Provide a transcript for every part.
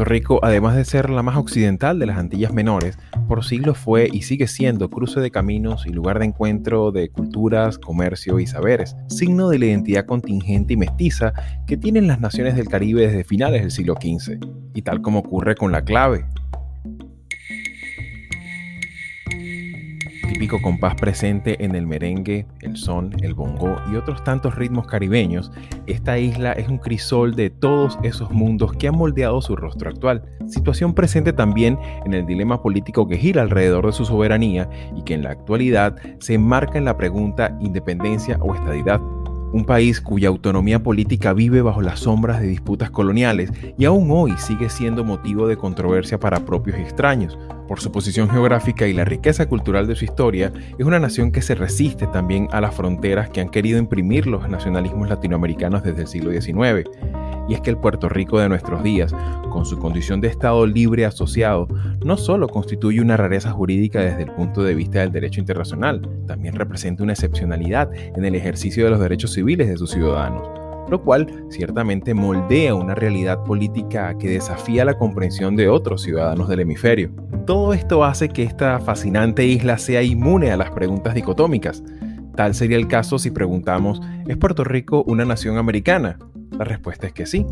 Puerto Rico, además de ser la más occidental de las Antillas Menores, por siglos fue y sigue siendo cruce de caminos y lugar de encuentro de culturas, comercio y saberes, signo de la identidad contingente y mestiza que tienen las naciones del Caribe desde finales del siglo XV. Y tal como ocurre con la clave, típico compás presente en el merengue, el son, el bongo y otros tantos ritmos caribeños, esta isla es un crisol de todos esos mundos que han moldeado su rostro actual, situación presente también en el dilema político que gira alrededor de su soberanía y que en la actualidad se enmarca en la pregunta independencia o estadidad un país cuya autonomía política vive bajo las sombras de disputas coloniales y aún hoy sigue siendo motivo de controversia para propios y extraños. Por su posición geográfica y la riqueza cultural de su historia, es una nación que se resiste también a las fronteras que han querido imprimir los nacionalismos latinoamericanos desde el siglo XIX y es que el Puerto Rico de nuestros días, con su condición de Estado libre asociado, no solo constituye una rareza jurídica desde el punto de vista del derecho internacional, también representa una excepcionalidad en el ejercicio de los derechos civiles de sus ciudadanos lo cual ciertamente moldea una realidad política que desafía la comprensión de otros ciudadanos del hemisferio. Todo esto hace que esta fascinante isla sea inmune a las preguntas dicotómicas. Tal sería el caso si preguntamos, ¿es Puerto Rico una nación americana? La respuesta es que sí.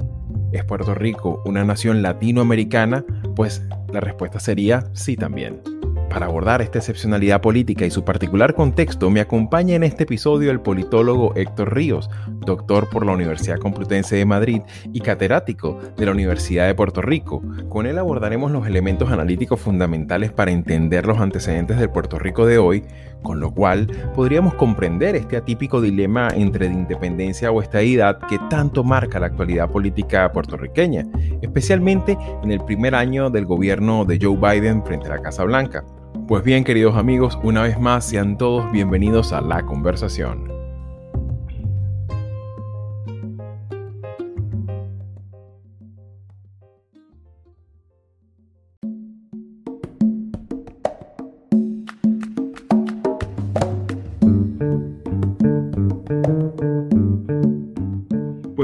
¿Es Puerto Rico una nación latinoamericana? Pues la respuesta sería sí también. Para abordar esta excepcionalidad política y su particular contexto, me acompaña en este episodio el politólogo Héctor Ríos, doctor por la Universidad Complutense de Madrid y catedrático de la Universidad de Puerto Rico. Con él abordaremos los elementos analíticos fundamentales para entender los antecedentes del Puerto Rico de hoy, con lo cual podríamos comprender este atípico dilema entre independencia o estadidad que tanto marca la actualidad política puertorriqueña, especialmente en el primer año del gobierno de Joe Biden frente a la Casa Blanca. Pues bien, queridos amigos, una vez más sean todos bienvenidos a la conversación.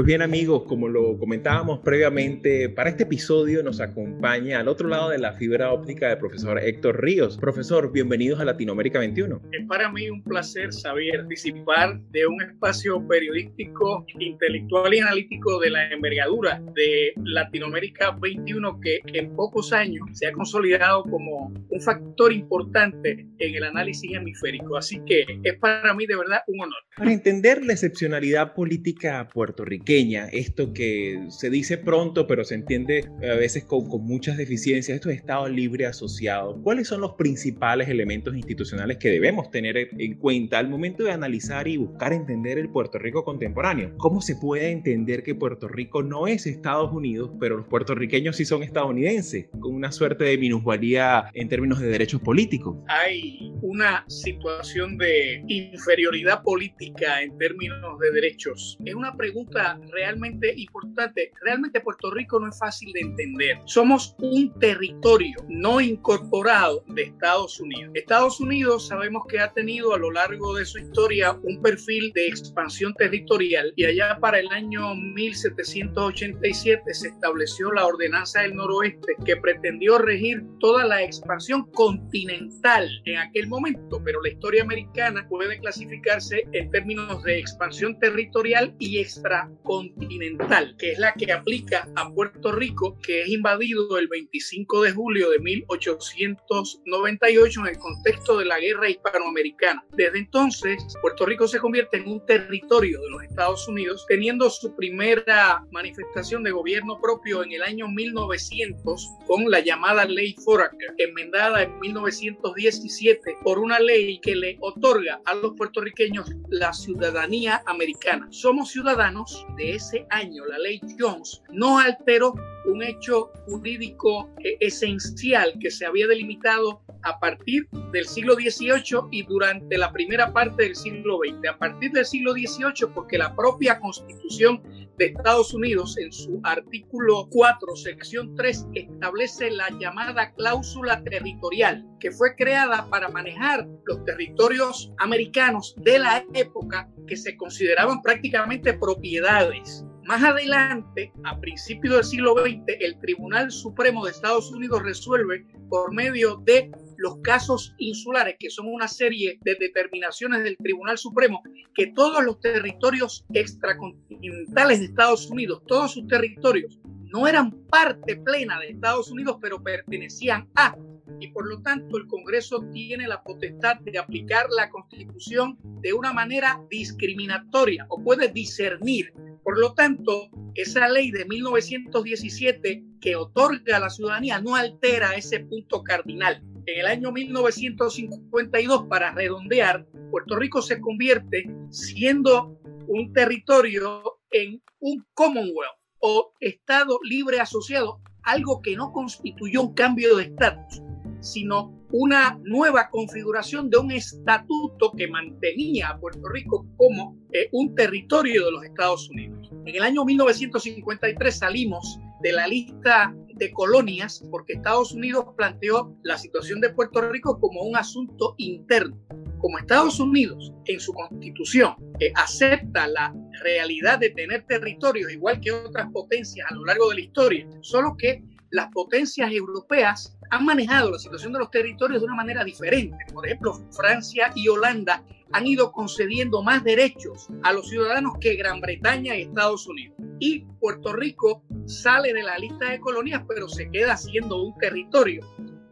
Bien amigos, como lo comentábamos previamente, para este episodio nos acompaña al otro lado de la fibra óptica el profesor Héctor Ríos. Profesor, bienvenidos a Latinoamérica 21. Es para mí un placer saber participar de un espacio periodístico, intelectual y analítico de la envergadura de Latinoamérica 21 que en pocos años se ha consolidado como un factor importante en el análisis hemisférico. Así que es para mí de verdad un honor. Para entender la excepcionalidad política puertorriqueña, esto que se dice pronto, pero se entiende a veces con, muchas deficiencias, esto es Estado libre asociado. ¿Cuáles son los principales elementos institucionales que debemos tener en cuenta al momento de analizar y buscar entender el Puerto Rico contemporáneo? ¿Cómo se puede entender que Puerto Rico no es Estados Unidos, pero los puertorriqueños sí son estadounidenses, con una suerte de minusvalía en términos de derechos políticos? Hay una situación de inferioridad política en términos de derechos. Es una pregunta realmente importante. Realmente Puerto Rico no es fácil de entender. Somos un territorio no incorporado de Estados Unidos. Estados Unidos sabemos que ha tenido a lo largo de su historia un perfil de expansión territorial y allá para el año 1787 se estableció la Ordenanza del Noroeste que pretendió regir toda la expansión continental en aquel momento, pero la historia americana puede clasificarse en términos de expansión territorial y extra continental, que es la que aplica a Puerto Rico, que es invadido el 25 de julio de 1898 en el contexto de la guerra hispanoamericana. Desde entonces, Puerto Rico se convierte en un territorio de los Estados Unidos, teniendo su primera manifestación de gobierno propio en el año 1900 con la llamada Ley Foraker, enmendada en 1917 por una ley que le otorga a los puertorriqueños la ciudadanía americana. Somos ciudadanos de ese año, la ley Jones, no alteró un hecho jurídico eh, esencial que se había delimitado a partir del siglo XVIII y durante la primera parte del siglo XX. A partir del siglo XVIII, porque la propia Constitución de Estados Unidos, en su artículo 4, sección 3, establece la llamada cláusula territorial, que fue creada para manejar los territorios americanos de la época que se consideraban prácticamente propiedades más adelante, a principios del siglo XX, el Tribunal Supremo de Estados Unidos resuelve por medio de los casos insulares, que son una serie de determinaciones del Tribunal Supremo, que todos los territorios extracontinentales de Estados Unidos, todos sus territorios, no eran parte plena de Estados Unidos, pero pertenecían a y por lo tanto el Congreso tiene la potestad de aplicar la Constitución de una manera discriminatoria o puede discernir. Por lo tanto, esa ley de 1917 que otorga la ciudadanía no altera ese punto cardinal. En el año 1952, para redondear, Puerto Rico se convierte siendo un territorio en un Commonwealth o Estado libre asociado, algo que no constituyó un cambio de estatus sino una nueva configuración de un estatuto que mantenía a Puerto Rico como eh, un territorio de los Estados Unidos. En el año 1953 salimos de la lista de colonias porque Estados Unidos planteó la situación de Puerto Rico como un asunto interno. Como Estados Unidos en su constitución eh, acepta la realidad de tener territorios igual que otras potencias a lo largo de la historia, solo que las potencias europeas han manejado la situación de los territorios de una manera diferente. Por ejemplo, Francia y Holanda han ido concediendo más derechos a los ciudadanos que Gran Bretaña y Estados Unidos. Y Puerto Rico sale de la lista de colonias, pero se queda siendo un territorio.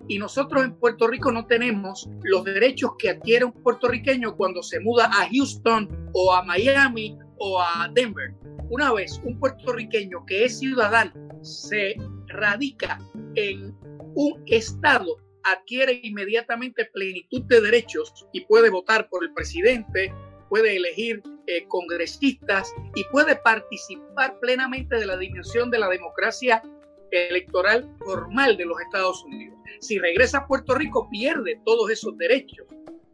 Y nosotros en Puerto Rico no tenemos los derechos que adquiere un puertorriqueño cuando se muda a Houston o a Miami o a Denver. Una vez un puertorriqueño que es ciudadano se radica en un Estado adquiere inmediatamente plenitud de derechos y puede votar por el presidente, puede elegir eh, congresistas y puede participar plenamente de la dimensión de la democracia electoral formal de los Estados Unidos. Si regresa a Puerto Rico, pierde todos esos derechos.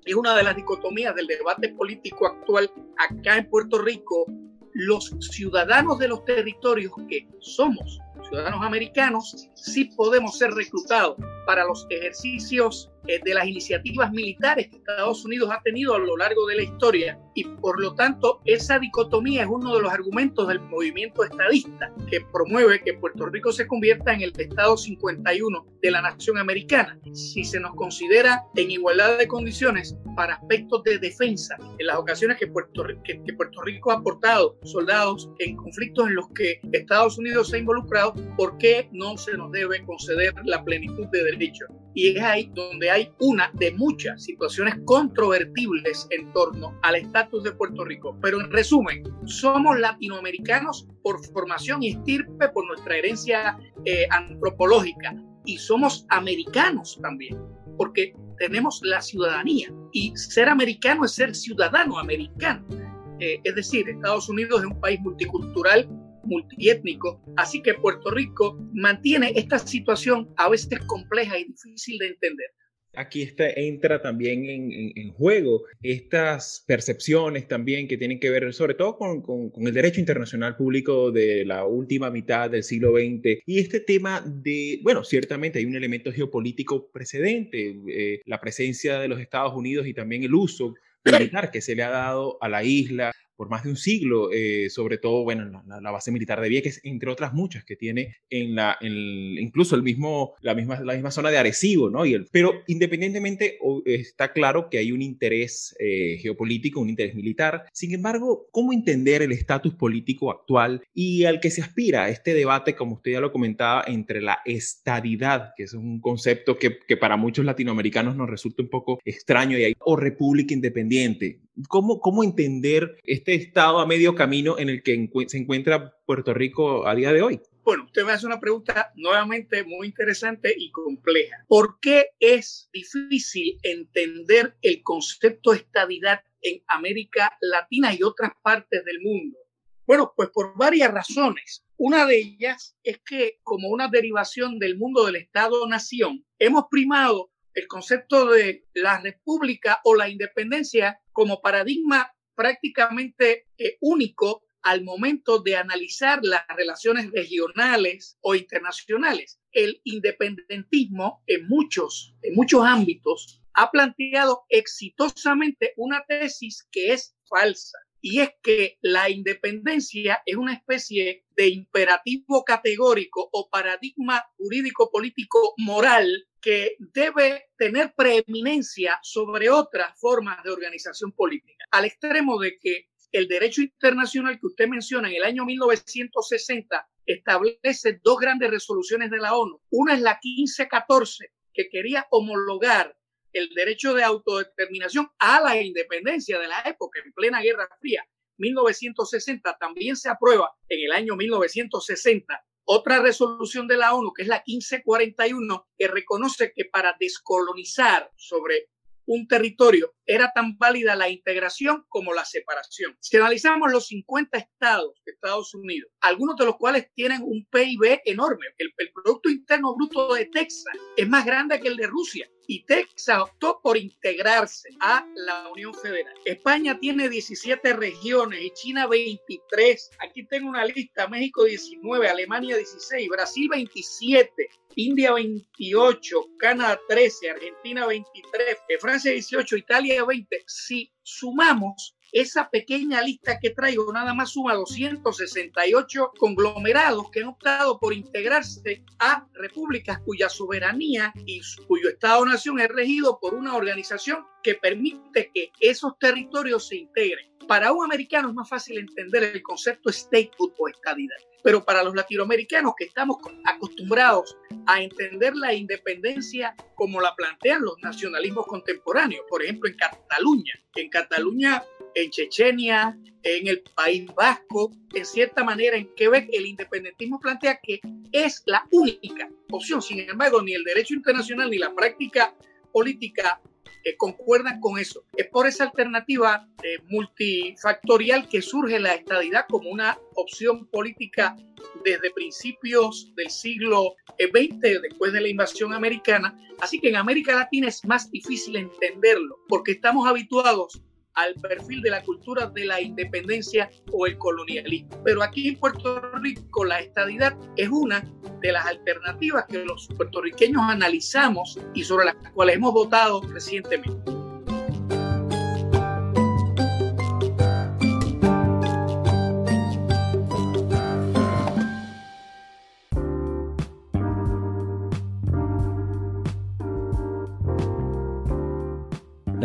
Es una de las dicotomías del debate político actual acá en Puerto Rico. Los ciudadanos de los territorios que somos ciudadanos americanos, sí podemos ser reclutados para los ejercicios eh, de las iniciativas militares que Estados Unidos ha tenido a lo largo de la historia. Y por lo tanto esa dicotomía es uno de los argumentos del movimiento estadista que promueve que Puerto Rico se convierta en el Estado 51 de la nación americana. Si se nos considera en igualdad de condiciones para aspectos de defensa en las ocasiones que Puerto, que, que Puerto Rico ha aportado soldados en conflictos en los que Estados Unidos se ha involucrado, ¿por qué no se nos debe conceder la plenitud de derechos? Y es ahí donde hay una de muchas situaciones controvertibles en torno al estatus de Puerto Rico. Pero en resumen, somos latinoamericanos por formación y estirpe, por nuestra herencia eh, antropológica. Y somos americanos también, porque tenemos la ciudadanía. Y ser americano es ser ciudadano americano. Eh, es decir, Estados Unidos es un país multicultural multiétnico. Así que Puerto Rico mantiene esta situación a veces compleja y difícil de entender. Aquí entra también en, juego estas percepciones también que tienen que ver sobre todo con, con, el derecho internacional público de la última mitad del siglo XX y este tema de, bueno, ciertamente hay un elemento geopolítico precedente, eh, la presencia de los Estados Unidos y también el uso militar que se le ha dado a la isla por más de un siglo, eh, sobre todo, bueno, la, base militar de Vieques, entre otras muchas que tiene en la, incluso el mismo, la misma, la misma zona de Arecibo, ¿no? Y el, pero independientemente está claro que hay un interés eh, geopolítico, un interés militar. Sin embargo, ¿cómo entender el estatus político actual y al que se aspira este debate, como usted ya lo comentaba, entre la estadidad, que es un concepto que, que para muchos latinoamericanos nos resulta un poco extraño, y hay, o república independiente? ¿Cómo, ¿Cómo entender este estado a medio camino en el que se encuentra Puerto Rico a día de hoy? Bueno, usted me hace una pregunta nuevamente muy interesante y compleja. ¿Por qué es difícil entender el concepto de estabilidad en América Latina y otras partes del mundo? Bueno, pues por varias razones. Una de ellas es que como una derivación del mundo del Estado-nación, hemos primado el concepto de la república o la independencia como paradigma prácticamente eh, único al momento de analizar las relaciones regionales o internacionales. El independentismo en muchos, en muchos ámbitos ha planteado exitosamente una tesis que es falsa y es que la independencia es una especie de imperativo categórico o paradigma jurídico político moral que debe tener preeminencia sobre otras formas de organización política, al extremo de que el derecho internacional que usted menciona en el año 1960 establece dos grandes resoluciones de la ONU. Una es la 1514, que quería homologar el derecho de autodeterminación a la independencia de la época, en plena Guerra Fría, 1960, también se aprueba en el año 1960 otra resolución de la ONU, que es la 1541, que reconoce que para descolonizar sobre un territorio, era tan válida la integración como la separación. Si analizamos los 50 estados de Estados Unidos, algunos de los cuales tienen un PIB enorme, el, el Producto Interno Bruto de Texas es más grande que el de Rusia y Texas optó por integrarse a la Unión Federal. España tiene 17 regiones y China 23. Aquí tengo una lista, México 19, Alemania 16, Brasil 27, India 28, Canadá 13, Argentina 23, Francia 18, Italia 20. Si sumamos esa pequeña lista que traigo nada más suma 268 conglomerados que han optado por integrarse a repúblicas cuya soberanía y cuyo Estado-nación es regido por una organización que permite que esos territorios se integren. Para un americano es más fácil entender el concepto statehood o estadidad, pero para los latinoamericanos que estamos acostumbrados a entender la independencia como la plantean los nacionalismos contemporáneos, por ejemplo en Cataluña, en Cataluña en Chechenia, en el País Vasco, en cierta manera en Quebec, el independentismo plantea que es la única opción. Sin embargo, ni el derecho internacional ni la práctica política eh, concuerdan con eso. Es por esa alternativa eh, multifactorial que surge la estadidad como una opción política desde principios del siglo XX, después de la invasión americana. Así que en América Latina es más difícil entenderlo, porque estamos habituados al perfil de la cultura de la independencia o el colonialismo. Pero aquí en Puerto Rico la estadidad es una de las alternativas que los puertorriqueños analizamos y sobre las cuales hemos votado recientemente.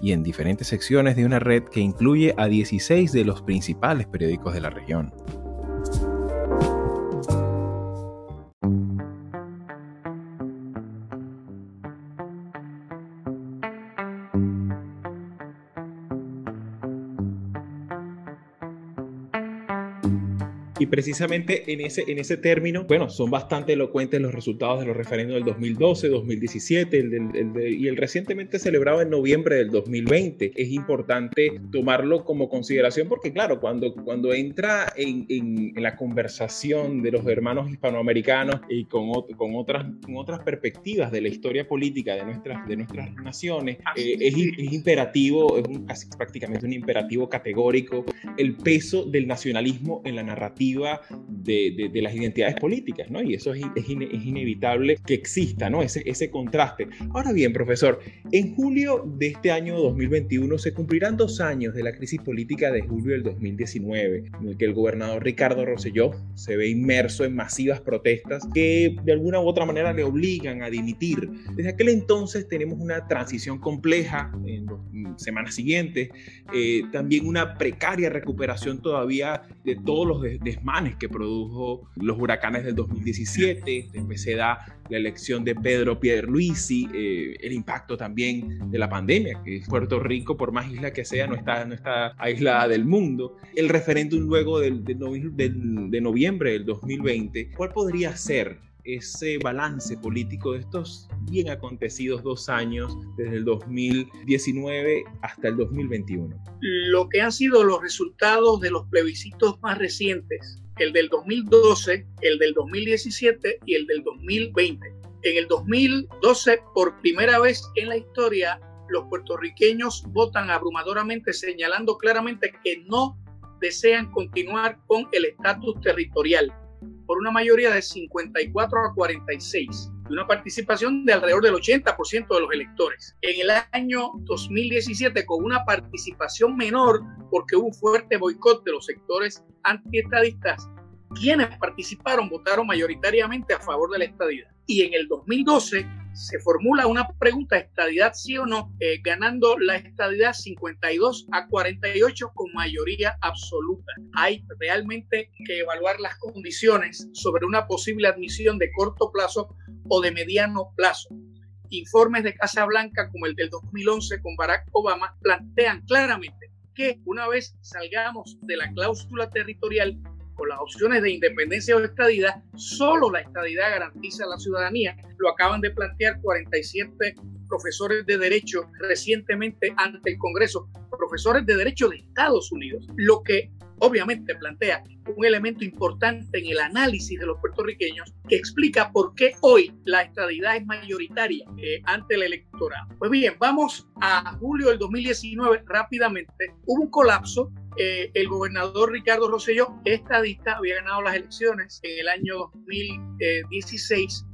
y en diferentes secciones de una red que incluye a 16 de los principales periódicos de la región. Y precisamente en ese, en ese término, bueno, son bastante elocuentes los resultados de los referendos del 2012, 2017 y el recientemente celebrado en noviembre del 2020. Es importante tomarlo como consideración porque, claro, cuando, cuando entra en, en, la conversación de los hermanos hispanoamericanos y con, con, otras, con otras perspectivas de la historia política de nuestras, de nuestras naciones, eh, es, es, imperativo, es un, casi prácticamente un imperativo categórico el peso del nacionalismo en la narrativa de, de, las identidades políticas, ¿no? Y eso es, es, inevitable que exista, ¿no? Ese, ese contraste. Ahora bien, profesor, en julio de este año 2021 se cumplirán dos años de la crisis política de julio del 2019, en el que el gobernador Ricardo Rosselló se ve inmerso en masivas protestas que de alguna u otra manera le obligan a dimitir. Desde aquel entonces tenemos una transición compleja en las semanas siguientes, eh, también una precaria recuperación todavía de todos los desmanes que produjo los huracanes del 2017, después se da la elección de Pedro Pierluisi, eh, el impacto también de la pandemia, que Puerto Rico, por más isla que sea, no está, no está aislada del mundo, el referéndum luego del, de noviembre del 2020, ¿cuál podría ser ese balance político de estos bien acontecidos dos años, desde el 2019 hasta el 2021? Lo que han sido los resultados de los plebiscitos más recientes, el del 2012, el del 2017 y el del 2020. En el 2012, por primera vez en la historia, los puertorriqueños votan abrumadoramente señalando claramente que no desean continuar con el estatus territorial por una mayoría de 54 a 46 y una participación de alrededor del 80% de los electores. En el año 2017, con una participación menor, porque hubo un fuerte boicot de los sectores antiestadistas, quienes participaron votaron mayoritariamente a favor de la estadidad. Y en el 2012 se formula una pregunta, estadidad sí o no, eh, ganando la estadidad 52 a 48 con mayoría absoluta. Hay realmente que evaluar las condiciones sobre una posible admisión de corto plazo o de mediano plazo. Informes de Casa Blanca como el del 2011 con Barack Obama plantean claramente que una vez salgamos de la cláusula territorial, con las opciones de independencia o estadidad, solo la estadidad garantiza la ciudadanía. Lo acaban de plantear 47 profesores de derecho recientemente ante el Congreso, profesores de derecho de Estados Unidos, lo que obviamente plantea un elemento importante en el análisis de los puertorriqueños que explica por qué hoy la estadidad es mayoritaria eh, ante el electorado. Pues bien, vamos a julio del 2019 rápidamente. Hubo un colapso eh, el gobernador Ricardo Rosselló, estadista, había ganado las elecciones en el año 2016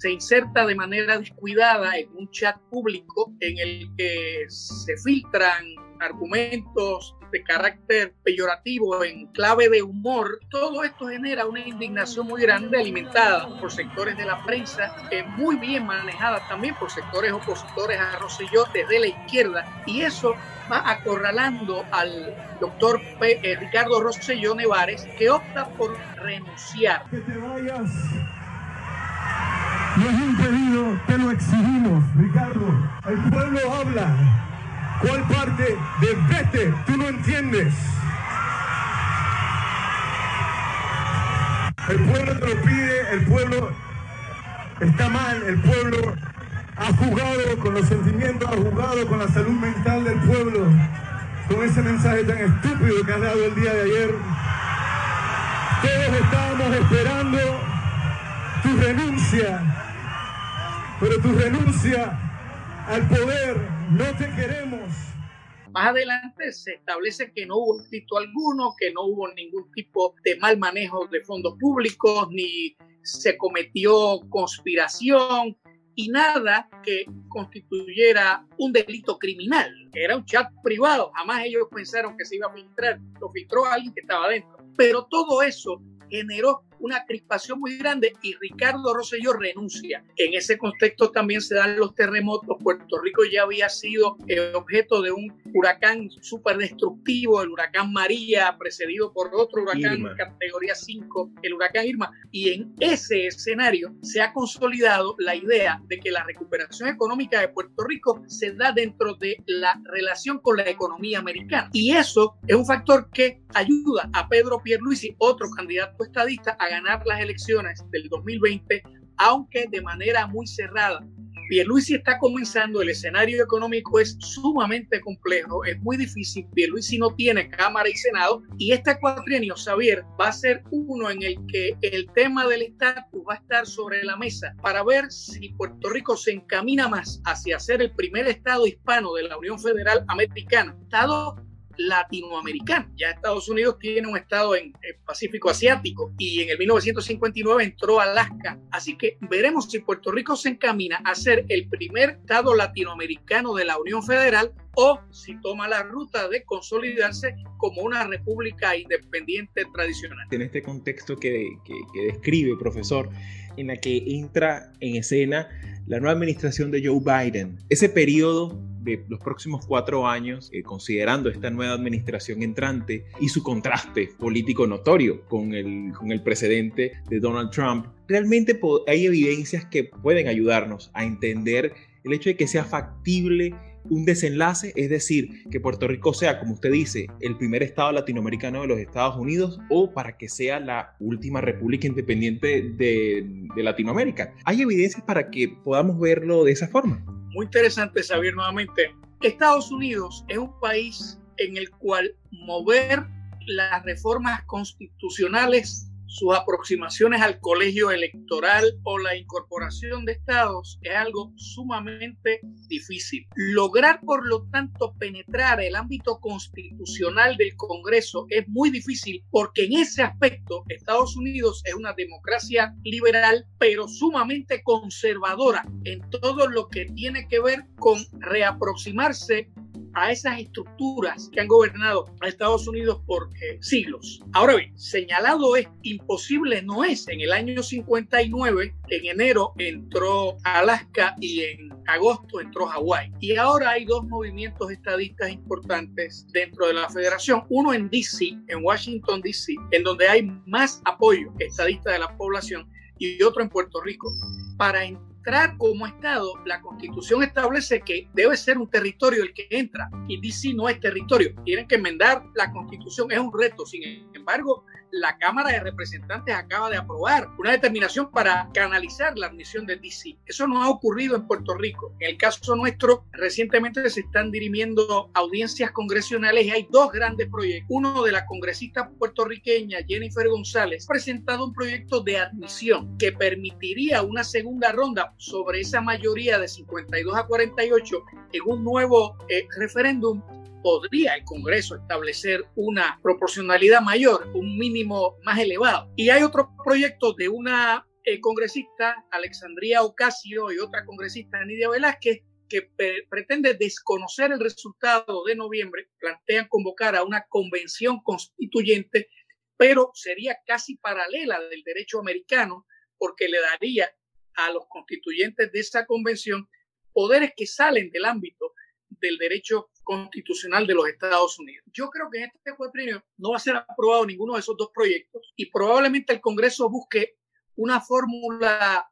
se inserta de manera descuidada en un chat público en el que se filtran argumentos de carácter peyorativo en clave de humor, todo esto genera una indignación muy grande alimentada por sectores de la prensa, muy bien manejada también por sectores opositores a Rosselló desde la izquierda, y eso va acorralando al doctor eh, Ricardo Rosselló Nevares, que opta por renunciar. Que te vayas. No es un pedido, te lo exigimos, Ricardo. El pueblo habla. ¿Cuál parte de vete tú no entiendes? El pueblo te lo pide, el pueblo está mal, el pueblo ha jugado con los sentimientos, ha jugado con la salud mental del pueblo, con ese mensaje tan estúpido que has dado el día de ayer. Todos estábamos esperando tu renuncia, pero tu renuncia al poder no te queremos. Más adelante se establece que no hubo delito alguno, que no hubo ningún tipo de mal manejo de fondos públicos, ni se cometió conspiración y nada que constituyera un delito criminal. Era un chat privado, jamás ellos pensaron que se iba a filtrar, lo filtró alguien que estaba dentro. Pero todo eso generó una crispación muy grande y Ricardo Rosselló renuncia. En ese contexto también se dan los terremotos. Puerto Rico ya había sido objeto de un huracán súper destructivo, el huracán María, precedido por otro huracán categoría 5, el huracán Irma. Y en ese escenario se ha consolidado la idea de que la recuperación económica de Puerto Rico se da dentro de la relación con la economía americana. Y eso es un factor que ayuda a Pedro Pierluisi, otro candidato estadista, a ganar las elecciones del 2020, aunque de manera muy cerrada. Pierluisi está comenzando, el escenario económico es sumamente complejo, es muy difícil, Pierluisi no tiene Cámara y Senado y este cuatrienio, Xavier, va a ser uno en el que el tema del estatus va a estar sobre la mesa para ver si Puerto Rico se encamina más hacia ser el primer estado hispano de la Unión Federal Americana, estado latinoamericano. Ya Estados Unidos tiene un estado en el Pacífico Asiático y en el 1959 entró Alaska. Así que veremos si Puerto Rico se encamina a ser el primer estado latinoamericano de la Unión Federal o si toma la ruta de consolidarse como una república independiente tradicional. En este contexto que, que, que describe, profesor, en la que entra en escena la nueva administración de Joe Biden, ese periodo de los próximos cuatro años, eh, considerando esta nueva administración entrante y su contraste político notorio con el, con el precedente de Donald Trump, realmente hay evidencias que pueden ayudarnos a entender el hecho de que sea factible un desenlace, es decir, que Puerto Rico sea, como usted dice, el primer estado latinoamericano de los Estados Unidos o para que sea la última república independiente de, Latinoamérica. ¿Hay evidencias para que podamos verlo de esa forma? Muy interesante saber nuevamente. Estados Unidos es un país en el cual mover las reformas constitucionales sus aproximaciones al colegio electoral o la incorporación de estados es algo sumamente difícil. Lograr, por lo tanto, penetrar el ámbito constitucional del Congreso es muy difícil porque en ese aspecto Estados Unidos es una democracia liberal, pero sumamente conservadora en todo lo que tiene que ver con reaproximarse a esas estructuras que han gobernado a Estados Unidos por eh, siglos. Ahora bien, señalado es imposible no es. En el año 59, en enero entró Alaska y en agosto entró Hawái. Y ahora hay dos movimientos estadistas importantes dentro de la federación. Uno en DC, en Washington DC, en donde hay más apoyo estadista de la población y otro en Puerto Rico. Para como Estado, la Constitución establece que debe ser un territorio el que entra y DC no es territorio. Tienen que enmendar la Constitución, es un reto. Sin embargo, la Cámara de Representantes acaba de aprobar una determinación para canalizar la admisión del DC. Eso no ha ocurrido en Puerto Rico. En el caso nuestro, recientemente se están dirimiendo audiencias congresionales y hay dos grandes proyectos. Uno de la congresista puertorriqueña Jennifer González ha presentado un proyecto de admisión que permitiría una segunda ronda sobre esa mayoría de 52 a 48 en un nuevo eh, referéndum podría el Congreso establecer una proporcionalidad mayor, un mínimo más elevado. Y hay otro proyecto de una eh, congresista, Alexandria Ocasio, y otra congresista, Nidia Velázquez, que pretende desconocer el resultado de noviembre, plantean convocar a una convención constituyente, pero sería casi paralela del derecho americano, porque le daría a los constituyentes de esa convención poderes que salen del ámbito del derecho constitucional de los Estados Unidos. Yo creo que en este cuatrienio no va a ser aprobado ninguno de esos dos proyectos y probablemente el Congreso busque una fórmula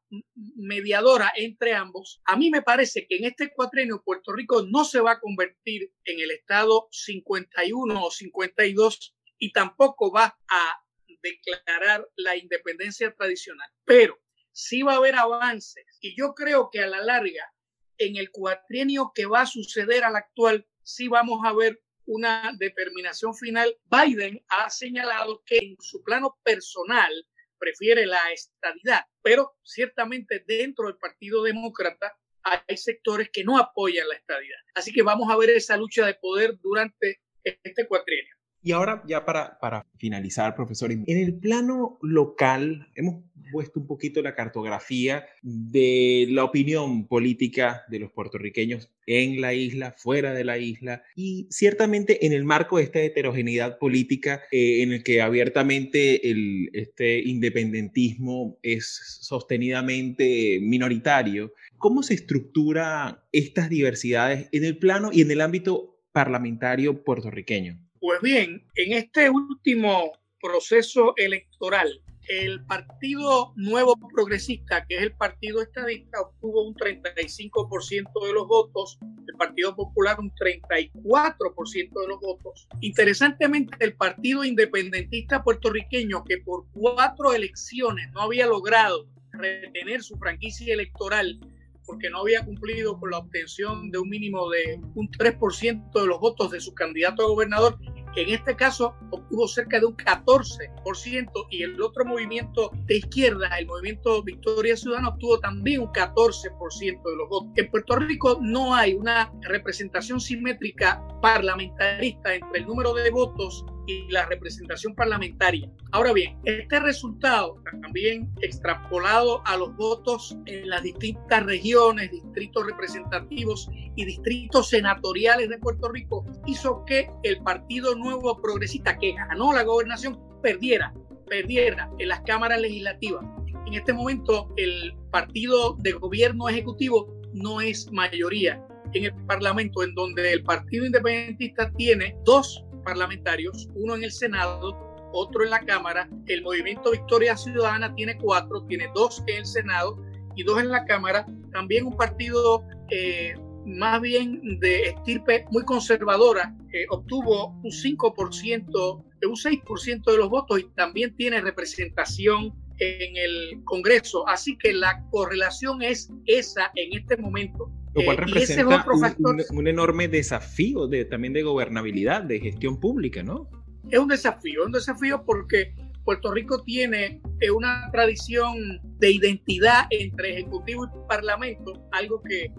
mediadora entre ambos. A mí me parece que en este cuatrienio Puerto Rico no se va a convertir en el estado 51 o 52 y tampoco va a declarar la independencia tradicional, pero sí va a haber avances y yo creo que a la larga en el cuatrienio que va a suceder al actual, sí vamos a ver una determinación final. Biden ha señalado que en su plano personal prefiere la estabilidad, pero ciertamente dentro del Partido Demócrata hay sectores que no apoyan la estabilidad. Así que vamos a ver esa lucha de poder durante este cuatrienio. Y ahora ya para, para finalizar, profesor, en el plano local hemos puesto un poquito la cartografía de la opinión política de los puertorriqueños en la isla, fuera de la isla, y ciertamente en el marco de esta heterogeneidad política eh, en el que abiertamente el, este independentismo es sostenidamente minoritario, ¿cómo se estructura estas diversidades en el plano y en el ámbito parlamentario puertorriqueño? Pues bien, en este último proceso electoral, el Partido Nuevo Progresista, que es el partido estadista, obtuvo un 35% de los votos, el Partido Popular un 34% de los votos. Interesantemente, el Partido Independentista puertorriqueño, que por cuatro elecciones no había logrado retener su franquicia electoral porque no había cumplido con la obtención de un mínimo de un 3% de los votos de su candidato a gobernador, en este caso obtuvo cerca de un 14% y el otro movimiento de izquierda, el movimiento Victoria Ciudadana, obtuvo también un 14% de los votos. En Puerto Rico no hay una representación simétrica parlamentarista entre el número de votos y la representación parlamentaria. Ahora bien, este resultado, también extrapolado a los votos en las distintas regiones, distritos representativos y distritos senatoriales de Puerto Rico, hizo que el Partido Nuevo Progresista, que ganó la gobernación, perdiera, perdiera en las cámaras legislativas. En este momento, el partido de gobierno ejecutivo no es mayoría en el Parlamento en donde el Partido Independentista tiene dos parlamentarios, uno en el Senado, otro en la Cámara. El Movimiento Victoria Ciudadana tiene cuatro, tiene dos en el Senado y dos en la Cámara. También un partido eh, más bien de estirpe muy conservadora, obtuvo un 5%, un 6% de los votos y también tiene representación en el Congreso. Así que la correlación es esa en este momento. Lo cual eh, representa un, un, enorme desafío de, también de gobernabilidad, de gestión pública, ¿no? Es un desafío, es un desafío porque Puerto Rico tiene eh, una tradición de identidad entre Ejecutivo y Parlamento, algo que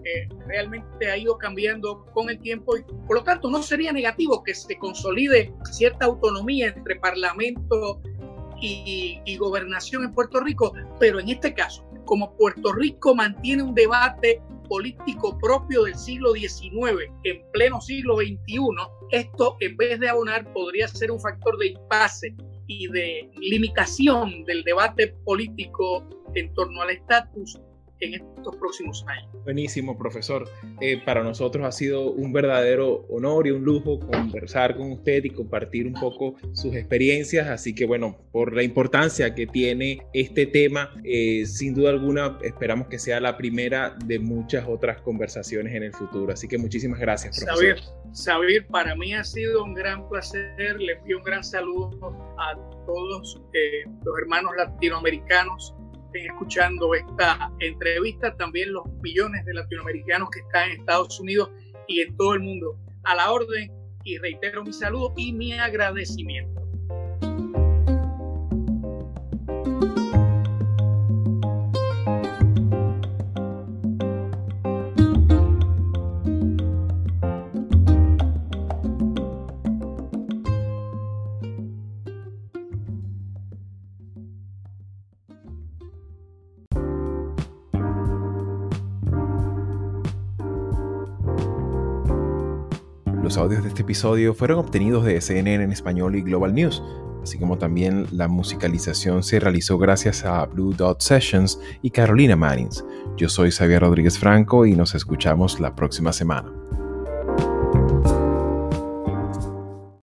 realmente ha ido cambiando con el tiempo y por lo tanto no sería negativo que se consolide cierta autonomía entre Parlamento y, y gobernación en Puerto Rico, pero en este caso, como Puerto Rico mantiene un debate político propio del siglo XIX en pleno siglo XXI, esto en vez de abonar podría ser un factor de impasse y de limitación del debate político en torno al estatus en estos próximos años. Buenísimo, profesor. Eh, para nosotros ha sido un verdadero honor y un lujo conversar con usted y compartir un poco sus experiencias. Así que bueno, por la importancia que tiene este tema, eh, sin duda alguna esperamos que sea la primera de muchas otras conversaciones en el futuro. Así que muchísimas gracias, profesor. Sabir, para mí ha sido un gran placer. Le envío un gran saludo a todos eh, los hermanos latinoamericanos estén escuchando esta entrevista, también los millones de latinoamericanos que están en Estados Unidos y en todo el mundo. A la orden y reitero mi saludo y mi agradecimiento. Audios de este episodio fueron obtenidos de CNN en español y Global News, así como también la musicalización se realizó gracias a Blue Dot Sessions y Carolina Mannings. Yo soy Xavier Rodríguez Franco y nos escuchamos la próxima semana.